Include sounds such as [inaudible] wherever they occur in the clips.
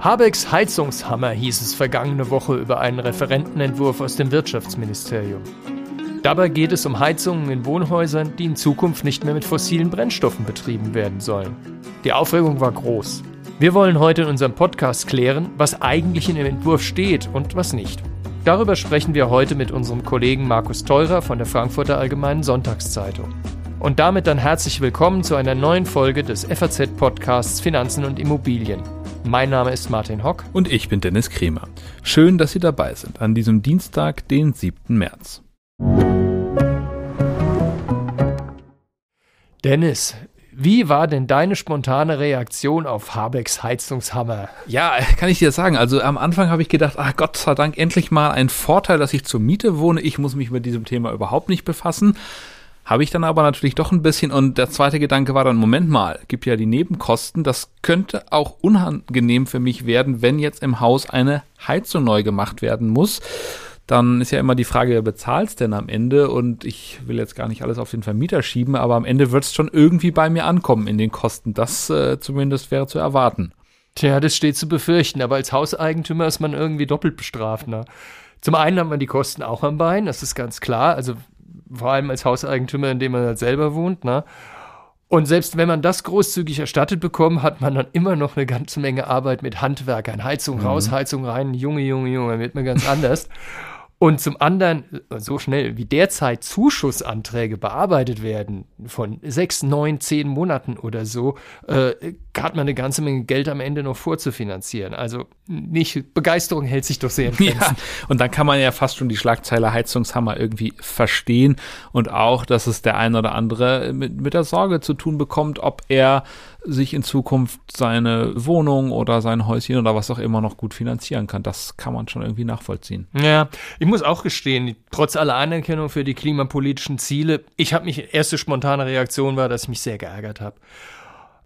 Habecks Heizungshammer hieß es vergangene Woche über einen Referentenentwurf aus dem Wirtschaftsministerium. Dabei geht es um Heizungen in Wohnhäusern, die in Zukunft nicht mehr mit fossilen Brennstoffen betrieben werden sollen. Die Aufregung war groß. Wir wollen heute in unserem Podcast klären, was eigentlich in dem Entwurf steht und was nicht. Darüber sprechen wir heute mit unserem Kollegen Markus Teurer von der Frankfurter Allgemeinen Sonntagszeitung. Und damit dann herzlich willkommen zu einer neuen Folge des FAZ-Podcasts Finanzen und Immobilien. Mein Name ist Martin Hock. Und ich bin Dennis Kremer. Schön, dass Sie dabei sind an diesem Dienstag, den 7. März. Dennis, wie war denn deine spontane Reaktion auf Habecks Heizungshammer? Ja, kann ich dir sagen. Also am Anfang habe ich gedacht, ach Gott sei Dank, endlich mal ein Vorteil, dass ich zur Miete wohne. Ich muss mich mit diesem Thema überhaupt nicht befassen. Habe ich dann aber natürlich doch ein bisschen und der zweite Gedanke war dann, Moment mal, gibt ja die Nebenkosten, das könnte auch unangenehm für mich werden, wenn jetzt im Haus eine Heizung neu gemacht werden muss. Dann ist ja immer die Frage, wer bezahlt es denn am Ende? Und ich will jetzt gar nicht alles auf den Vermieter schieben, aber am Ende wird es schon irgendwie bei mir ankommen in den Kosten. Das äh, zumindest wäre zu erwarten. Tja, das steht zu befürchten, aber als Hauseigentümer ist man irgendwie doppelt bestraft. Ne? Zum einen hat man die Kosten auch am Bein, das ist ganz klar. Also vor allem als Hauseigentümer, in dem man halt selber wohnt, ne? Und selbst wenn man das großzügig erstattet bekommt, hat man dann immer noch eine ganze Menge Arbeit mit Handwerkern. Heizung mhm. raus, Heizung rein, Junge, Junge, Junge, wird mir ganz anders. Und zum anderen, so schnell wie derzeit Zuschussanträge bearbeitet werden, von sechs, neun, zehn Monaten oder so, äh, hat man eine ganze Menge Geld am Ende noch vorzufinanzieren. Also nicht, Begeisterung hält sich doch sehr in [laughs] Grenzen. Ja, und dann kann man ja fast schon die Schlagzeile Heizungshammer irgendwie verstehen und auch, dass es der ein oder andere mit, mit der Sorge zu tun bekommt, ob er sich in Zukunft seine Wohnung oder sein Häuschen oder was auch immer noch gut finanzieren kann. Das kann man schon irgendwie nachvollziehen. Ja, ich muss auch gestehen, trotz aller Anerkennung für die klimapolitischen Ziele, ich habe mich, erste spontane Reaktion war, dass ich mich sehr geärgert habe.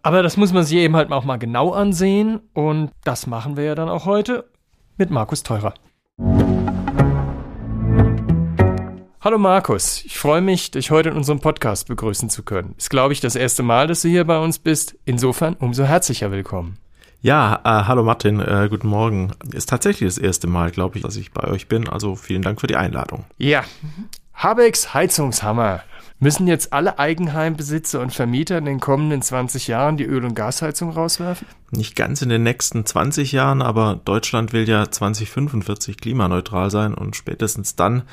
Aber das muss man sich eben halt auch mal genau ansehen und das machen wir ja dann auch heute mit Markus Teurer. Hallo Markus, ich freue mich, dich heute in unserem Podcast begrüßen zu können. Ist, glaube ich, das erste Mal, dass du hier bei uns bist. Insofern umso herzlicher willkommen. Ja, äh, hallo Martin, äh, guten Morgen. Ist tatsächlich das erste Mal, glaube ich, dass ich bei euch bin. Also vielen Dank für die Einladung. Ja, Habecks Heizungshammer. Müssen jetzt alle Eigenheimbesitzer und Vermieter in den kommenden 20 Jahren die Öl- und Gasheizung rauswerfen? Nicht ganz in den nächsten 20 Jahren, aber Deutschland will ja 2045 klimaneutral sein und spätestens dann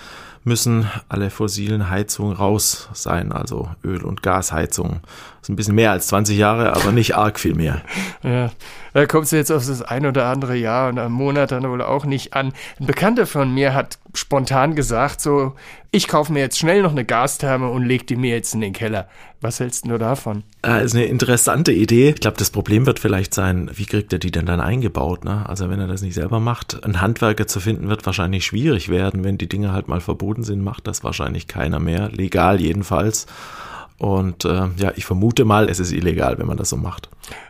müssen alle fossilen Heizungen raus sein, also Öl- und Gasheizungen. Ist ein bisschen mehr als 20 Jahre, aber nicht arg viel mehr. [laughs] Ja, da kommst du jetzt auf das ein oder andere Jahr und am Monat dann wohl auch nicht an. Ein Bekannter von mir hat spontan gesagt, so, ich kaufe mir jetzt schnell noch eine Gastherme und leg die mir jetzt in den Keller. Was hältst du davon? Das äh, ist eine interessante Idee. Ich glaube, das Problem wird vielleicht sein, wie kriegt er die denn dann eingebaut? Ne? Also wenn er das nicht selber macht, einen Handwerker zu finden, wird wahrscheinlich schwierig werden. Wenn die Dinge halt mal verboten sind, macht das wahrscheinlich keiner mehr. Legal jedenfalls. Und äh, ja, ich vermute mal, es ist illegal, wenn man das so macht.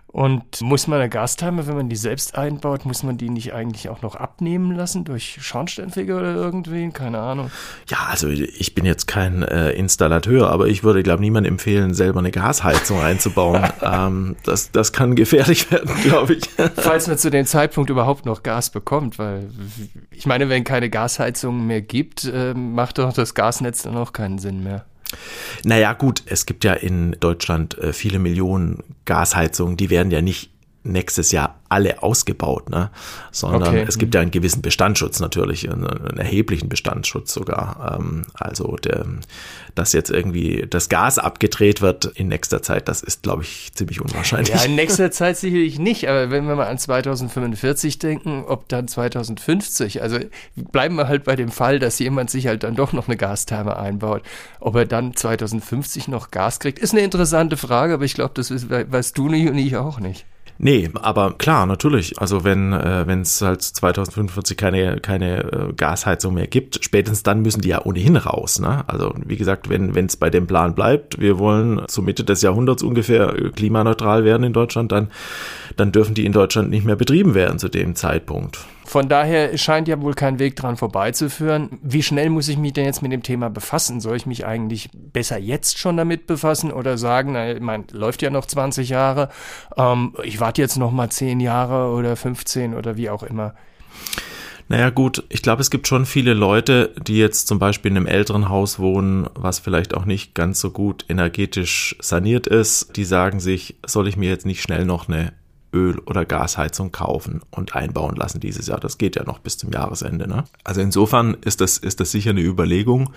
Und muss man eine Gastherme, wenn man die selbst einbaut, muss man die nicht eigentlich auch noch abnehmen lassen durch Schornsteinfeger oder irgendwen? Keine Ahnung. Ja, also ich bin jetzt kein äh, Installateur, aber ich würde, glaube niemand empfehlen, selber eine Gasheizung einzubauen. [laughs] ähm, das, das kann gefährlich werden, glaube ich. [laughs] Falls man zu dem Zeitpunkt überhaupt noch Gas bekommt, weil ich meine, wenn keine Gasheizung mehr gibt, äh, macht doch das Gasnetz dann auch keinen Sinn mehr. Naja, gut, es gibt ja in Deutschland äh, viele Millionen Gasheizungen, die werden ja nicht nächstes Jahr alle ausgebaut, ne? sondern okay. es gibt ja einen gewissen Bestandsschutz natürlich, einen, einen erheblichen Bestandsschutz sogar. Ähm, also der, dass jetzt irgendwie das Gas abgedreht wird in nächster Zeit, das ist, glaube ich, ziemlich unwahrscheinlich. Ja, in nächster [laughs] Zeit sicherlich nicht, aber wenn wir mal an 2045 denken, ob dann 2050, also bleiben wir halt bei dem Fall, dass jemand sich halt dann doch noch eine Gastherme einbaut, ob er dann 2050 noch Gas kriegt, ist eine interessante Frage, aber ich glaube, das weißt du nicht und ich auch nicht. Nee, aber klar, natürlich. Also wenn äh, es halt 2045 keine, keine äh, Gasheizung mehr gibt, spätestens dann müssen die ja ohnehin raus. Ne? Also wie gesagt, wenn es bei dem Plan bleibt, wir wollen zur Mitte des Jahrhunderts ungefähr äh, klimaneutral werden in Deutschland, dann, dann dürfen die in Deutschland nicht mehr betrieben werden zu dem Zeitpunkt. Von daher scheint ja wohl kein Weg dran vorbeizuführen. Wie schnell muss ich mich denn jetzt mit dem Thema befassen? Soll ich mich eigentlich besser jetzt schon damit befassen oder sagen, na, mein, läuft ja noch 20 Jahre, ähm, ich warte jetzt noch mal 10 Jahre oder 15 oder wie auch immer? Naja gut, ich glaube, es gibt schon viele Leute, die jetzt zum Beispiel in einem älteren Haus wohnen, was vielleicht auch nicht ganz so gut energetisch saniert ist, die sagen sich, soll ich mir jetzt nicht schnell noch eine Öl- oder Gasheizung kaufen und einbauen lassen dieses Jahr. Das geht ja noch bis zum Jahresende. Ne? Also insofern ist das, ist das sicher eine Überlegung,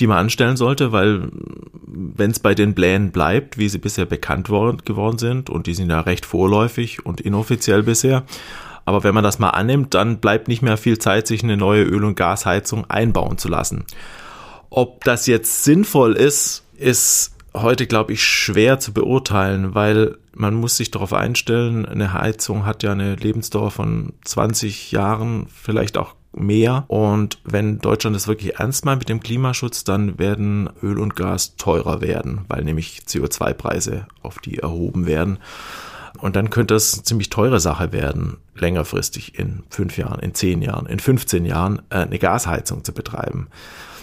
die man anstellen sollte, weil wenn es bei den Plänen bleibt, wie sie bisher bekannt worden, geworden sind, und die sind ja recht vorläufig und inoffiziell bisher, aber wenn man das mal annimmt, dann bleibt nicht mehr viel Zeit, sich eine neue Öl- und Gasheizung einbauen zu lassen. Ob das jetzt sinnvoll ist, ist heute, glaube ich, schwer zu beurteilen, weil man muss sich darauf einstellen, eine Heizung hat ja eine Lebensdauer von 20 Jahren, vielleicht auch mehr. Und wenn Deutschland es wirklich ernst meint mit dem Klimaschutz, dann werden Öl und Gas teurer werden, weil nämlich CO2-Preise auf die erhoben werden. Und dann könnte es eine ziemlich teure Sache werden, längerfristig in fünf Jahren, in zehn Jahren, in 15 Jahren äh, eine Gasheizung zu betreiben.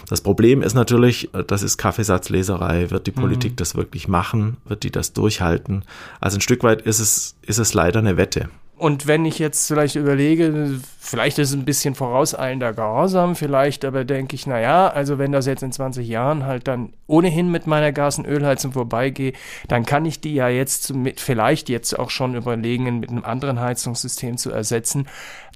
Das Problem ist natürlich, äh, das ist Kaffeesatzleserei. Wird die Politik mhm. das wirklich machen? Wird die das durchhalten? Also ein Stück weit ist es, ist es leider eine Wette. Und wenn ich jetzt vielleicht überlege, vielleicht ist es ein bisschen vorauseilender Gehorsam, vielleicht aber denke ich, naja, also wenn das jetzt in 20 Jahren halt dann ohnehin mit meiner Gas- und Ölheizung vorbeigehe, dann kann ich die ja jetzt mit, vielleicht jetzt auch schon überlegen, mit einem anderen Heizungssystem zu ersetzen,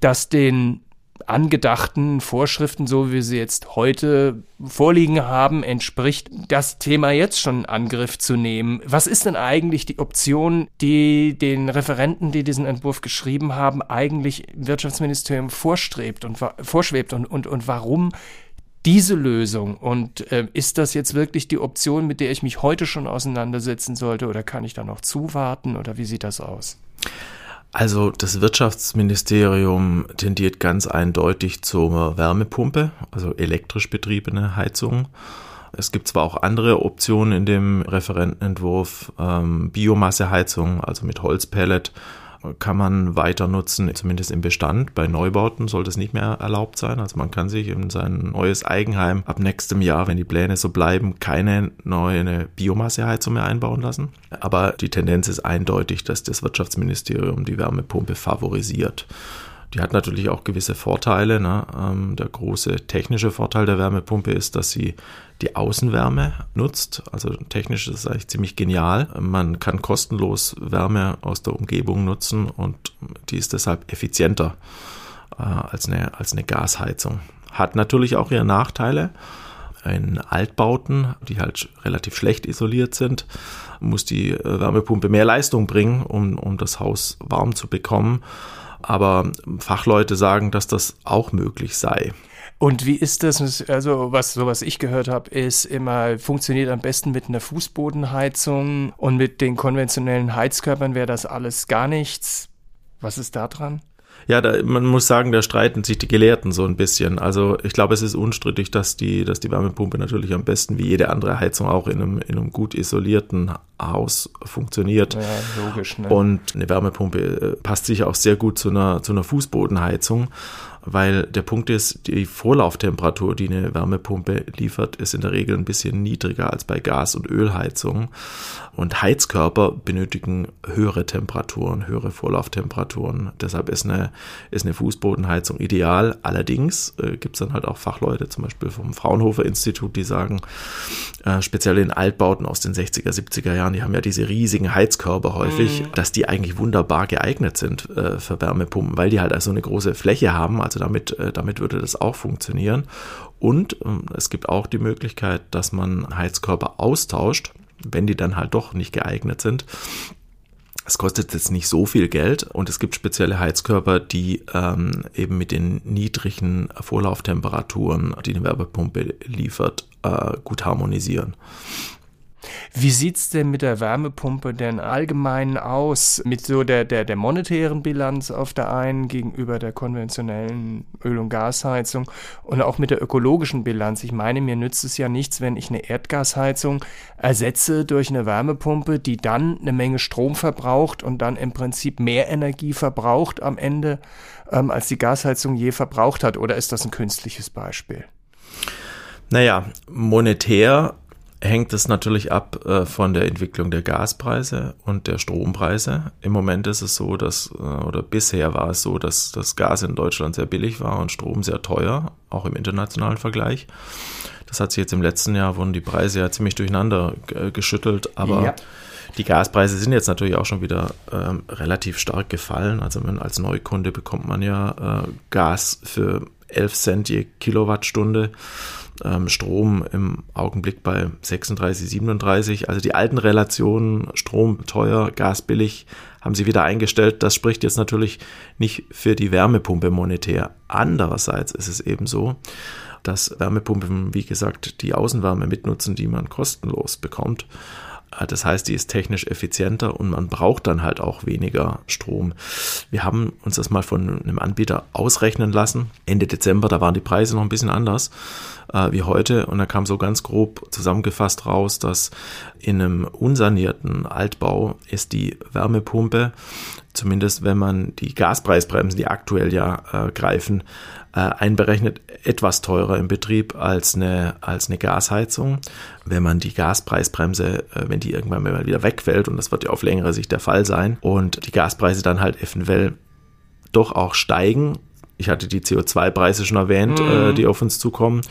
das den angedachten Vorschriften, so wie sie jetzt heute vorliegen haben, entspricht, das Thema jetzt schon in Angriff zu nehmen. Was ist denn eigentlich die Option, die den Referenten, die diesen Entwurf geschrieben haben, eigentlich im Wirtschaftsministerium vorstrebt und vorschwebt und, und, und warum diese Lösung? Und äh, ist das jetzt wirklich die Option, mit der ich mich heute schon auseinandersetzen sollte oder kann ich da noch zuwarten oder wie sieht das aus? Also das Wirtschaftsministerium tendiert ganz eindeutig zur Wärmepumpe, also elektrisch betriebene Heizung. Es gibt zwar auch andere Optionen in dem Referentenentwurf, ähm, Biomasseheizung, also mit Holzpellet kann man weiter nutzen, zumindest im Bestand. Bei Neubauten sollte es nicht mehr erlaubt sein. Also man kann sich in sein neues Eigenheim ab nächstem Jahr, wenn die Pläne so bleiben, keine neue Biomasseheizung mehr einbauen lassen. Aber die Tendenz ist eindeutig, dass das Wirtschaftsministerium die Wärmepumpe favorisiert. Die hat natürlich auch gewisse Vorteile. Ne? Ähm, der große technische Vorteil der Wärmepumpe ist, dass sie die Außenwärme nutzt. Also technisch ist es eigentlich ziemlich genial. Man kann kostenlos Wärme aus der Umgebung nutzen und die ist deshalb effizienter äh, als, eine, als eine Gasheizung. Hat natürlich auch ihre Nachteile. In Altbauten, die halt relativ schlecht isoliert sind, muss die äh, Wärmepumpe mehr Leistung bringen, um, um das Haus warm zu bekommen. Aber Fachleute sagen, dass das auch möglich sei. Und wie ist das? Also, was, so was ich gehört habe, ist immer, funktioniert am besten mit einer Fußbodenheizung und mit den konventionellen Heizkörpern wäre das alles gar nichts. Was ist da dran? Ja, da, man muss sagen, da streiten sich die Gelehrten so ein bisschen. Also ich glaube, es ist unstrittig, dass die, dass die Wärmepumpe natürlich am besten wie jede andere Heizung auch in einem, in einem gut isolierten Haus funktioniert. Ja, logisch. Ne? Und eine Wärmepumpe äh, passt sicher auch sehr gut zu einer, zu einer Fußbodenheizung weil der Punkt ist, die Vorlauftemperatur, die eine Wärmepumpe liefert, ist in der Regel ein bisschen niedriger als bei Gas- und Ölheizung. Und Heizkörper benötigen höhere Temperaturen, höhere Vorlauftemperaturen. Deshalb ist eine, ist eine Fußbodenheizung ideal. Allerdings äh, gibt es dann halt auch Fachleute, zum Beispiel vom Fraunhofer Institut, die sagen, äh, speziell in Altbauten aus den 60er, 70er Jahren, die haben ja diese riesigen Heizkörper häufig, mhm. dass die eigentlich wunderbar geeignet sind äh, für Wärmepumpen, weil die halt also eine große Fläche haben, also damit, äh, damit würde das auch funktionieren. Und ähm, es gibt auch die Möglichkeit, dass man Heizkörper austauscht, wenn die dann halt doch nicht geeignet sind. Es kostet jetzt nicht so viel Geld und es gibt spezielle Heizkörper, die ähm, eben mit den niedrigen Vorlauftemperaturen, die eine Wärmepumpe liefert, äh, gut harmonisieren. Wie sieht's denn mit der Wärmepumpe denn allgemein aus? Mit so der, der, der monetären Bilanz auf der einen gegenüber der konventionellen Öl- und Gasheizung und auch mit der ökologischen Bilanz. Ich meine, mir nützt es ja nichts, wenn ich eine Erdgasheizung ersetze durch eine Wärmepumpe, die dann eine Menge Strom verbraucht und dann im Prinzip mehr Energie verbraucht am Ende, ähm, als die Gasheizung je verbraucht hat. Oder ist das ein künstliches Beispiel? Naja, monetär hängt es natürlich ab äh, von der Entwicklung der Gaspreise und der Strompreise. Im Moment ist es so, dass, äh, oder bisher war es so, dass das Gas in Deutschland sehr billig war und Strom sehr teuer, auch im internationalen Vergleich. Das hat sich jetzt im letzten Jahr, wurden die Preise ja ziemlich durcheinander äh, geschüttelt, aber ja. die Gaspreise sind jetzt natürlich auch schon wieder ähm, relativ stark gefallen. Also man, als Neukunde bekommt man ja äh, Gas für 11 Cent je Kilowattstunde Strom im Augenblick bei 36, 37. Also die alten Relationen, Strom teuer, Gas billig, haben sie wieder eingestellt. Das spricht jetzt natürlich nicht für die Wärmepumpe monetär. Andererseits ist es eben so, dass Wärmepumpen, wie gesagt, die Außenwärme mitnutzen, die man kostenlos bekommt. Äh, das heißt, die ist technisch effizienter und man braucht dann halt auch weniger Strom. Wir haben uns das mal von einem Anbieter ausrechnen lassen. Ende Dezember, da waren die Preise noch ein bisschen anders äh, wie heute und da kam so ganz grob zusammengefasst raus, dass in einem unsanierten Altbau ist die Wärmepumpe, zumindest wenn man die Gaspreisbremsen, die aktuell ja äh, greifen, äh, einberechnet, etwas teurer im Betrieb als eine, als eine Gasheizung. Wenn man die Gaspreisbremse, äh, wenn die irgendwann mal wieder wegfällt, und das wird ja auf längere Sicht der Fall sein, und die Gaspreise dann halt eventuell doch auch steigen, ich hatte die CO2-Preise schon erwähnt, mhm. äh, die auf uns zukommen,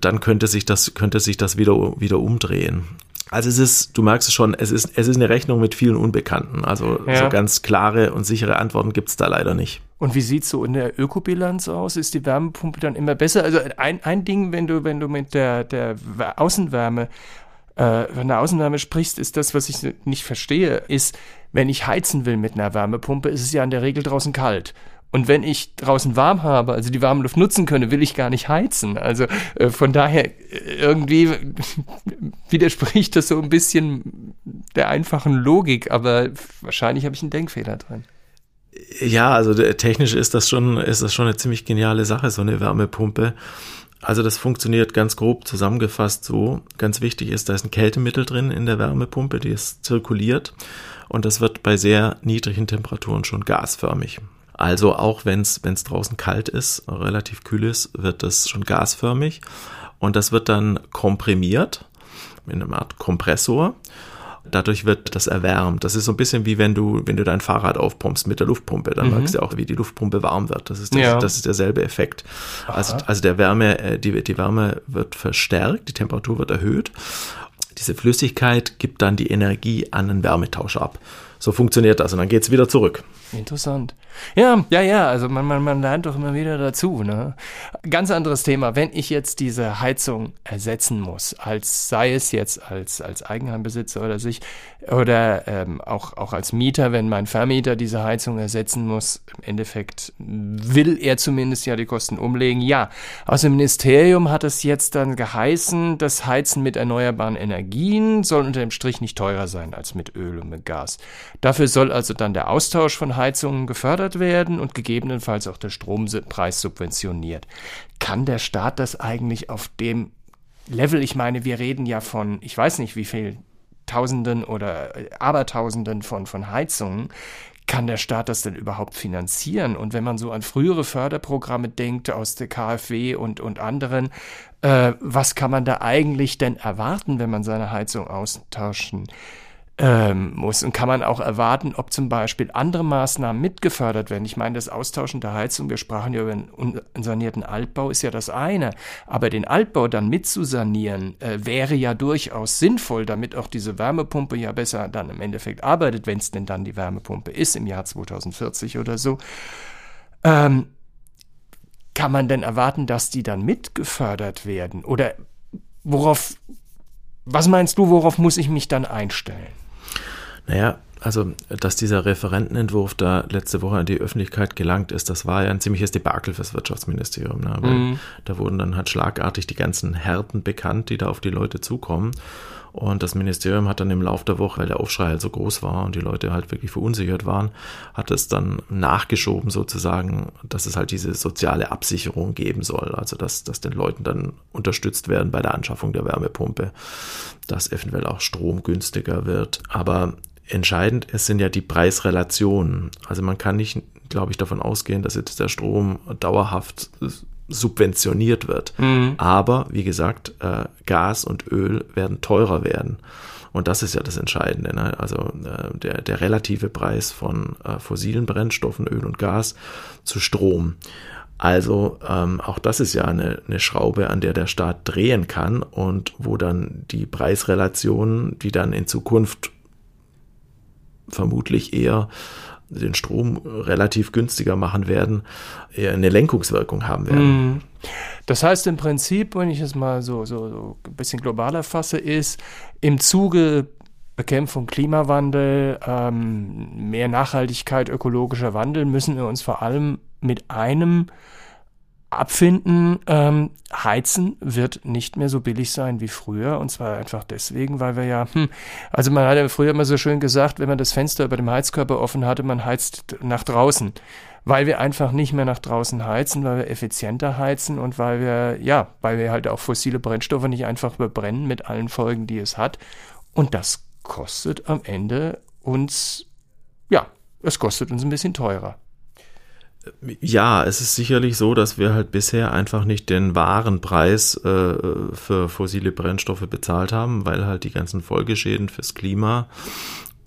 dann könnte sich das, könnte sich das wieder, wieder umdrehen. Also es ist, du merkst es schon, es ist, es ist eine Rechnung mit vielen Unbekannten. Also ja. so ganz klare und sichere Antworten gibt es da leider nicht. Und wie sieht es so in der Ökobilanz aus? Ist die Wärmepumpe dann immer besser? Also ein, ein Ding, wenn du, wenn du mit der, der Außenwärme äh, von der Außenwärme sprichst, ist das, was ich nicht verstehe, ist, wenn ich heizen will mit einer Wärmepumpe, ist es ja in der Regel draußen kalt. Und wenn ich draußen warm habe, also die warme Luft nutzen könne, will ich gar nicht heizen. Also äh, von daher äh, irgendwie [laughs] widerspricht das so ein bisschen der einfachen Logik, aber wahrscheinlich habe ich einen Denkfehler drin. Ja, also technisch ist das schon, ist das schon eine ziemlich geniale Sache, so eine Wärmepumpe. Also das funktioniert ganz grob zusammengefasst so. Ganz wichtig ist, da ist ein Kältemittel drin in der Wärmepumpe, die ist zirkuliert und das wird bei sehr niedrigen Temperaturen schon gasförmig. Also auch wenn es draußen kalt ist, relativ kühl ist, wird das schon gasförmig und das wird dann komprimiert in einer Art Kompressor. Dadurch wird das erwärmt. Das ist so ein bisschen wie wenn du, wenn du dein Fahrrad aufpumpst mit der Luftpumpe. Dann mhm. merkst du auch, wie die Luftpumpe warm wird. Das ist, das, ja. das ist derselbe Effekt. Also, also der Wärme, äh, die, die Wärme wird verstärkt, die Temperatur wird erhöht. Diese Flüssigkeit gibt dann die Energie an den Wärmetauscher ab. So funktioniert das und dann geht es wieder zurück. Interessant. Ja, ja, ja, also man, man, man lernt doch immer wieder dazu. Ne? Ganz anderes Thema. Wenn ich jetzt diese Heizung ersetzen muss, als sei es jetzt als, als Eigenheimbesitzer oder sich oder ähm, auch, auch als Mieter, wenn mein Vermieter diese Heizung ersetzen muss, im Endeffekt will er zumindest ja die Kosten umlegen. Ja, aus dem Ministerium hat es jetzt dann geheißen, das Heizen mit erneuerbaren Energien soll unter dem Strich nicht teurer sein als mit Öl und mit Gas. Dafür soll also dann der Austausch von Heizungen gefördert werden und gegebenenfalls auch der Strompreis subventioniert. Kann der Staat das eigentlich auf dem Level, ich meine, wir reden ja von, ich weiß nicht wie viel, Tausenden oder äh, Abertausenden von, von Heizungen, kann der Staat das denn überhaupt finanzieren? Und wenn man so an frühere Förderprogramme denkt aus der KfW und, und anderen, äh, was kann man da eigentlich denn erwarten, wenn man seine Heizung austauschen ähm, muss. Und kann man auch erwarten, ob zum Beispiel andere Maßnahmen mitgefördert werden. Ich meine, das Austauschen der Heizung, wir sprachen ja über einen unsanierten Altbau, ist ja das eine. Aber den Altbau dann mitzusanieren, äh, wäre ja durchaus sinnvoll, damit auch diese Wärmepumpe ja besser dann im Endeffekt arbeitet, wenn es denn dann die Wärmepumpe ist im Jahr 2040 oder so. Ähm, kann man denn erwarten, dass die dann mitgefördert werden? Oder worauf, was meinst du, worauf muss ich mich dann einstellen? Naja, also, dass dieser Referentenentwurf da letzte Woche an die Öffentlichkeit gelangt ist, das war ja ein ziemliches Debakel fürs Wirtschaftsministerium. Ne? Weil mhm. Da wurden dann halt schlagartig die ganzen Härten bekannt, die da auf die Leute zukommen. Und das Ministerium hat dann im Laufe der Woche, weil der Aufschrei halt so groß war und die Leute halt wirklich verunsichert waren, hat es dann nachgeschoben sozusagen, dass es halt diese soziale Absicherung geben soll. Also dass, dass den Leuten dann unterstützt werden bei der Anschaffung der Wärmepumpe, dass eventuell auch Strom günstiger wird. Aber entscheidend es sind ja die Preisrelationen. Also man kann nicht, glaube ich, davon ausgehen, dass jetzt der Strom dauerhaft subventioniert wird. Mhm. Aber wie gesagt, äh, Gas und Öl werden teurer werden. Und das ist ja das Entscheidende. Ne? Also äh, der, der relative Preis von äh, fossilen Brennstoffen, Öl und Gas zu Strom. Also ähm, auch das ist ja eine, eine Schraube, an der der Staat drehen kann und wo dann die Preisrelationen, die dann in Zukunft vermutlich eher den Strom relativ günstiger machen werden, eher eine Lenkungswirkung haben werden. Mhm. Das heißt im Prinzip, wenn ich es mal so, so, so ein bisschen globaler fasse, ist im Zuge Bekämpfung Klimawandel, ähm, mehr Nachhaltigkeit, ökologischer Wandel, müssen wir uns vor allem mit einem abfinden, ähm, Heizen wird nicht mehr so billig sein wie früher. Und zwar einfach deswegen, weil wir ja, hm, also man hat ja früher immer so schön gesagt, wenn man das Fenster über dem Heizkörper offen hatte, man heizt nach draußen. Weil wir einfach nicht mehr nach draußen heizen, weil wir effizienter heizen und weil wir, ja, weil wir halt auch fossile Brennstoffe nicht einfach verbrennen mit allen Folgen, die es hat. Und das kostet am Ende uns, ja, es kostet uns ein bisschen teurer. Ja, es ist sicherlich so, dass wir halt bisher einfach nicht den wahren Preis äh, für fossile Brennstoffe bezahlt haben, weil halt die ganzen Folgeschäden fürs Klima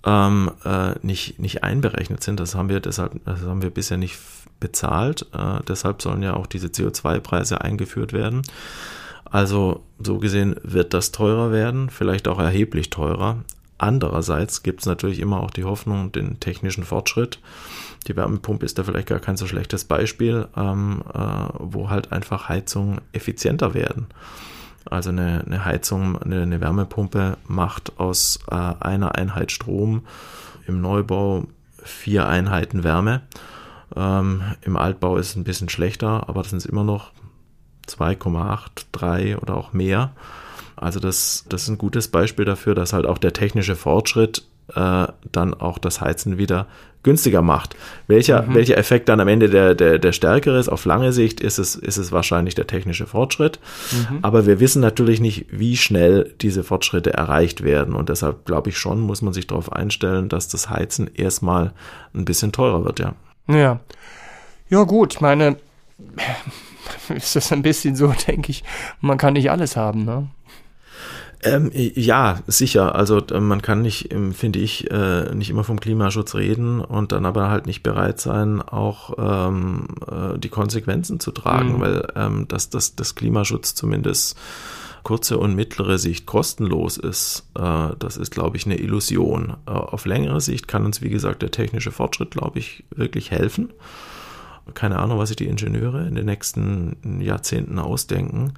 ähm, äh, nicht, nicht einberechnet sind. Das haben wir deshalb, das haben wir bisher nicht bezahlt. Äh, deshalb sollen ja auch diese CO2-Preise eingeführt werden. Also so gesehen wird das teurer werden, vielleicht auch erheblich teurer. Andererseits gibt es natürlich immer auch die Hoffnung, den technischen Fortschritt die Wärmepumpe ist da vielleicht gar kein so schlechtes Beispiel, ähm, äh, wo halt einfach Heizungen effizienter werden. Also eine, eine Heizung, eine, eine, Wärmepumpe macht aus äh, einer Einheit Strom im Neubau vier Einheiten Wärme. Ähm, Im Altbau ist es ein bisschen schlechter, aber das sind immer noch 2,8, 3 oder auch mehr. Also das, das ist ein gutes Beispiel dafür, dass halt auch der technische Fortschritt äh, dann auch das Heizen wieder günstiger macht. Welcher, mhm. welcher Effekt dann am Ende der, der, der stärkere ist, auf lange Sicht, ist es, ist es wahrscheinlich der technische Fortschritt. Mhm. Aber wir wissen natürlich nicht, wie schnell diese Fortschritte erreicht werden. Und deshalb glaube ich schon, muss man sich darauf einstellen, dass das Heizen erstmal ein bisschen teurer wird, ja. Ja. Ja, gut, ich meine, [laughs] ist das ein bisschen so, [laughs] denke ich, man kann nicht alles haben, ne? Ähm, ja, sicher. Also man kann nicht, ähm, finde ich, äh, nicht immer vom Klimaschutz reden und dann aber halt nicht bereit sein, auch ähm, äh, die Konsequenzen zu tragen, mhm. weil ähm, dass das, das Klimaschutz zumindest kurze und mittlere Sicht kostenlos ist, äh, das ist, glaube ich, eine Illusion. Äh, auf längere Sicht kann uns, wie gesagt, der technische Fortschritt, glaube ich, wirklich helfen. Keine Ahnung, was sich die Ingenieure in den nächsten Jahrzehnten ausdenken.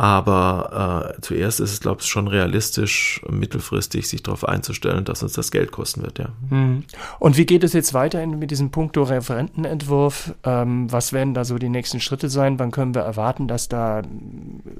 Aber äh, zuerst ist es, glaube ich, schon realistisch, mittelfristig sich darauf einzustellen, dass uns das Geld kosten wird, ja. Hm. Und wie geht es jetzt weiter mit diesem Punkto Referentenentwurf? Ähm, was werden da so die nächsten Schritte sein? Wann können wir erwarten, dass da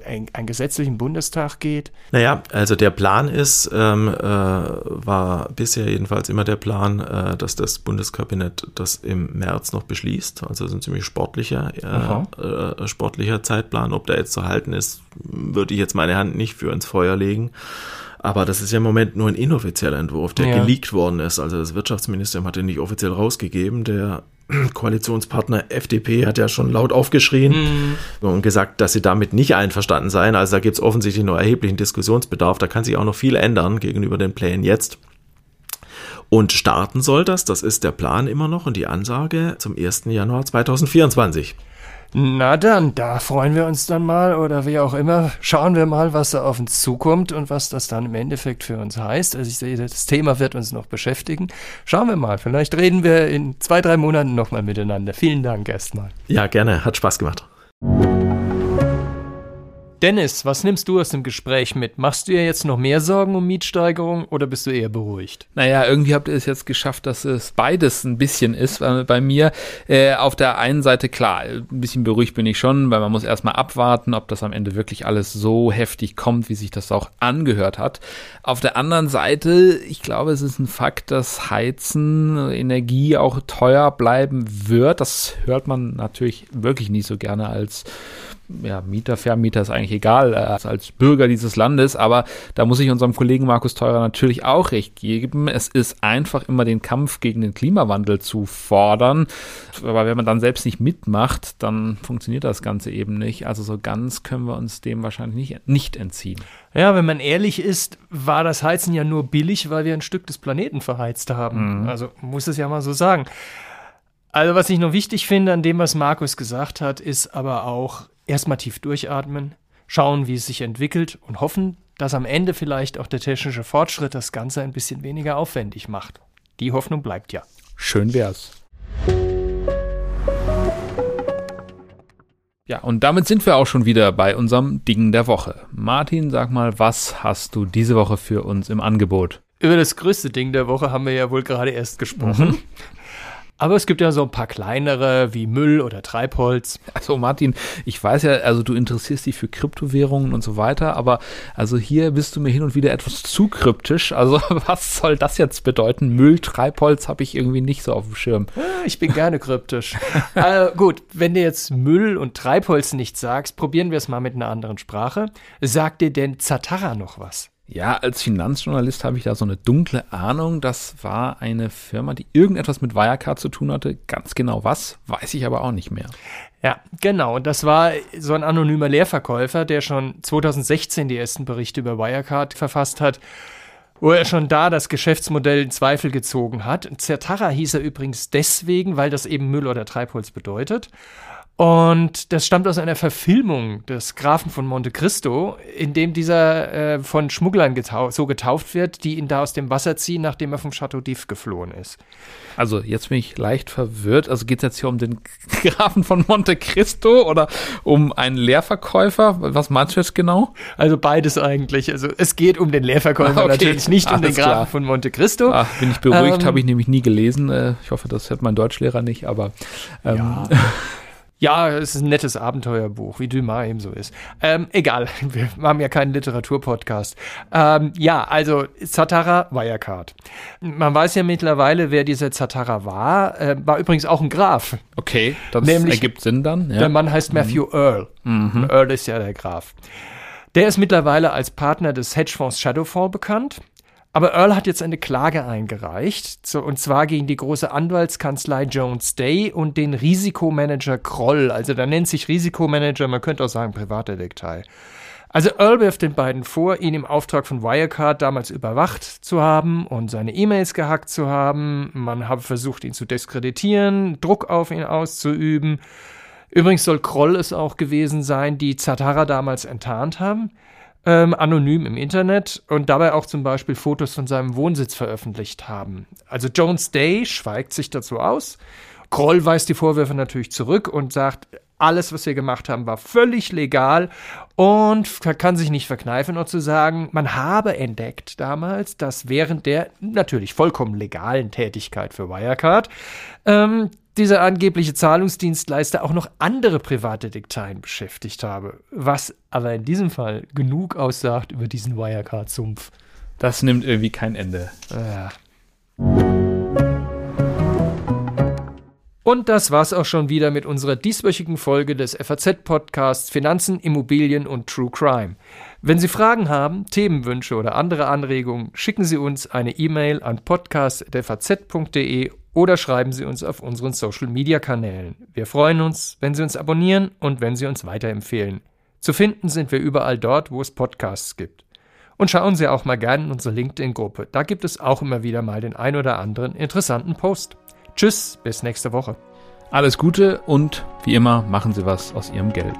ein, ein gesetzlichen Bundestag geht? Naja, also der Plan ist, ähm, äh, war bisher jedenfalls immer der Plan, äh, dass das Bundeskabinett das im März noch beschließt. Also ein ziemlich sportlicher, äh, äh, sportlicher Zeitplan. Ob der jetzt zu halten ist, würde ich jetzt meine Hand nicht für ins Feuer legen. Aber das ist ja im Moment nur ein inoffizieller Entwurf, der ja. geleakt worden ist. Also das Wirtschaftsministerium hat den nicht offiziell rausgegeben. Der [clears throat] Koalitionspartner FDP hat ja schon laut aufgeschrien mhm. und gesagt, dass sie damit nicht einverstanden seien. Also da gibt es offensichtlich noch erheblichen Diskussionsbedarf. Da kann sich auch noch viel ändern gegenüber den Plänen jetzt. Und starten soll das, das ist der Plan immer noch und die Ansage zum 1. Januar 2024. Na dann, da freuen wir uns dann mal oder wie auch immer. Schauen wir mal, was da auf uns zukommt und was das dann im Endeffekt für uns heißt. Also ich sehe, das Thema wird uns noch beschäftigen. Schauen wir mal. Vielleicht reden wir in zwei, drei Monaten nochmal miteinander. Vielen Dank erstmal. Ja, gerne. Hat Spaß gemacht. Dennis, was nimmst du aus dem Gespräch mit? Machst du dir jetzt noch mehr Sorgen um Mietsteigerung oder bist du eher beruhigt? Naja, irgendwie habt ihr es jetzt geschafft, dass es beides ein bisschen ist äh, bei mir. Äh, auf der einen Seite, klar, ein bisschen beruhigt bin ich schon, weil man muss erstmal abwarten, ob das am Ende wirklich alles so heftig kommt, wie sich das auch angehört hat. Auf der anderen Seite, ich glaube, es ist ein Fakt, dass Heizen, Energie auch teuer bleiben wird. Das hört man natürlich wirklich nicht so gerne als ja, Mieter, Vermieter ist eigentlich egal, äh, als Bürger dieses Landes, aber da muss ich unserem Kollegen Markus Teurer natürlich auch recht geben. Es ist einfach immer den Kampf gegen den Klimawandel zu fordern, aber wenn man dann selbst nicht mitmacht, dann funktioniert das Ganze eben nicht. Also so ganz können wir uns dem wahrscheinlich nicht, nicht entziehen. Ja, wenn man ehrlich ist, war das Heizen ja nur billig, weil wir ein Stück des Planeten verheizt haben. Mhm. Also muss es ja mal so sagen. Also was ich noch wichtig finde an dem, was Markus gesagt hat, ist aber auch, erstmal tief durchatmen, schauen, wie es sich entwickelt und hoffen, dass am Ende vielleicht auch der technische Fortschritt das Ganze ein bisschen weniger aufwendig macht. Die Hoffnung bleibt ja. Schön wär's. Ja, und damit sind wir auch schon wieder bei unserem Ding der Woche. Martin, sag mal, was hast du diese Woche für uns im Angebot? Über das größte Ding der Woche haben wir ja wohl gerade erst gesprochen. Mhm. [laughs] Aber es gibt ja so ein paar kleinere wie Müll oder Treibholz. Also Martin, ich weiß ja, also du interessierst dich für Kryptowährungen und so weiter, aber also hier bist du mir hin und wieder etwas zu kryptisch. Also [laughs] was soll das jetzt bedeuten? Müll, Treibholz habe ich irgendwie nicht so auf dem Schirm. Ich bin gerne kryptisch. [laughs] äh, gut, wenn du jetzt Müll und Treibholz nicht sagst, probieren wir es mal mit einer anderen Sprache. Sagt dir denn Zatara noch was? Ja, als Finanzjournalist habe ich da so eine dunkle Ahnung. Das war eine Firma, die irgendetwas mit Wirecard zu tun hatte. Ganz genau was, weiß ich aber auch nicht mehr. Ja, genau. Und das war so ein anonymer Leerverkäufer, der schon 2016 die ersten Berichte über Wirecard verfasst hat, wo er schon da das Geschäftsmodell in Zweifel gezogen hat. Zertara hieß er übrigens deswegen, weil das eben Müll oder Treibholz bedeutet. Und das stammt aus einer Verfilmung des Grafen von Monte Cristo, in dem dieser äh, von Schmugglern getau so getauft wird, die ihn da aus dem Wasser ziehen, nachdem er vom Chateau d'If geflohen ist. Also jetzt bin ich leicht verwirrt. Also geht es jetzt hier um den [laughs] Grafen von Monte Cristo oder um einen Leerverkäufer? Was meinst du jetzt genau? Also beides eigentlich. Also es geht um den Leerverkäufer okay. natürlich, nicht um den Grafen klar. von Monte Cristo. Ach, bin ich beruhigt, ähm, habe ich nämlich nie gelesen. Äh, ich hoffe, das hört mein Deutschlehrer nicht, aber ähm, ja. [laughs] Ja, es ist ein nettes Abenteuerbuch, wie Dumas eben so ist. Ähm, egal, [laughs] wir haben ja keinen Literaturpodcast. Ähm, ja, also Zatara Wirecard. Man weiß ja mittlerweile, wer dieser Zatara war. Äh, war übrigens auch ein Graf. Okay, das Nämlich, ergibt Sinn dann. Ja. Der Mann heißt Matthew mhm. Earl. Mhm. Earl ist ja der Graf. Der ist mittlerweile als Partner des Hedgefonds Shadowfall bekannt. Aber Earl hat jetzt eine Klage eingereicht, und zwar gegen die große Anwaltskanzlei Jones Day und den Risikomanager Kroll. Also da nennt sich Risikomanager, man könnte auch sagen Privatdetektiv. Also Earl wirft den beiden vor, ihn im Auftrag von Wirecard damals überwacht zu haben und seine E-Mails gehackt zu haben. Man habe versucht, ihn zu diskreditieren, Druck auf ihn auszuüben. Übrigens soll Kroll es auch gewesen sein, die Zatara damals enttarnt haben ähm, anonym im Internet und dabei auch zum Beispiel Fotos von seinem Wohnsitz veröffentlicht haben. Also Jones Day schweigt sich dazu aus. Kroll weist die Vorwürfe natürlich zurück und sagt, alles, was wir gemacht haben, war völlig legal und kann sich nicht verkneifen, nur zu sagen, man habe entdeckt damals, dass während der natürlich vollkommen legalen Tätigkeit für Wirecard ähm, dieser angebliche Zahlungsdienstleister auch noch andere private Detekteien beschäftigt habe, was aber in diesem Fall genug aussagt über diesen Wirecard-Sumpf. Das nimmt irgendwie kein Ende. Ja. Und das war's auch schon wieder mit unserer dieswöchigen Folge des FAZ-Podcasts Finanzen, Immobilien und True Crime. Wenn Sie Fragen haben, Themenwünsche oder andere Anregungen, schicken Sie uns eine E-Mail an podcast.faz.de oder schreiben Sie uns auf unseren Social-Media-Kanälen. Wir freuen uns, wenn Sie uns abonnieren und wenn Sie uns weiterempfehlen. Zu finden sind wir überall dort, wo es Podcasts gibt. Und schauen Sie auch mal gerne in unsere LinkedIn-Gruppe. Da gibt es auch immer wieder mal den ein oder anderen interessanten Post. Tschüss, bis nächste Woche. Alles Gute und wie immer machen Sie was aus Ihrem Geld.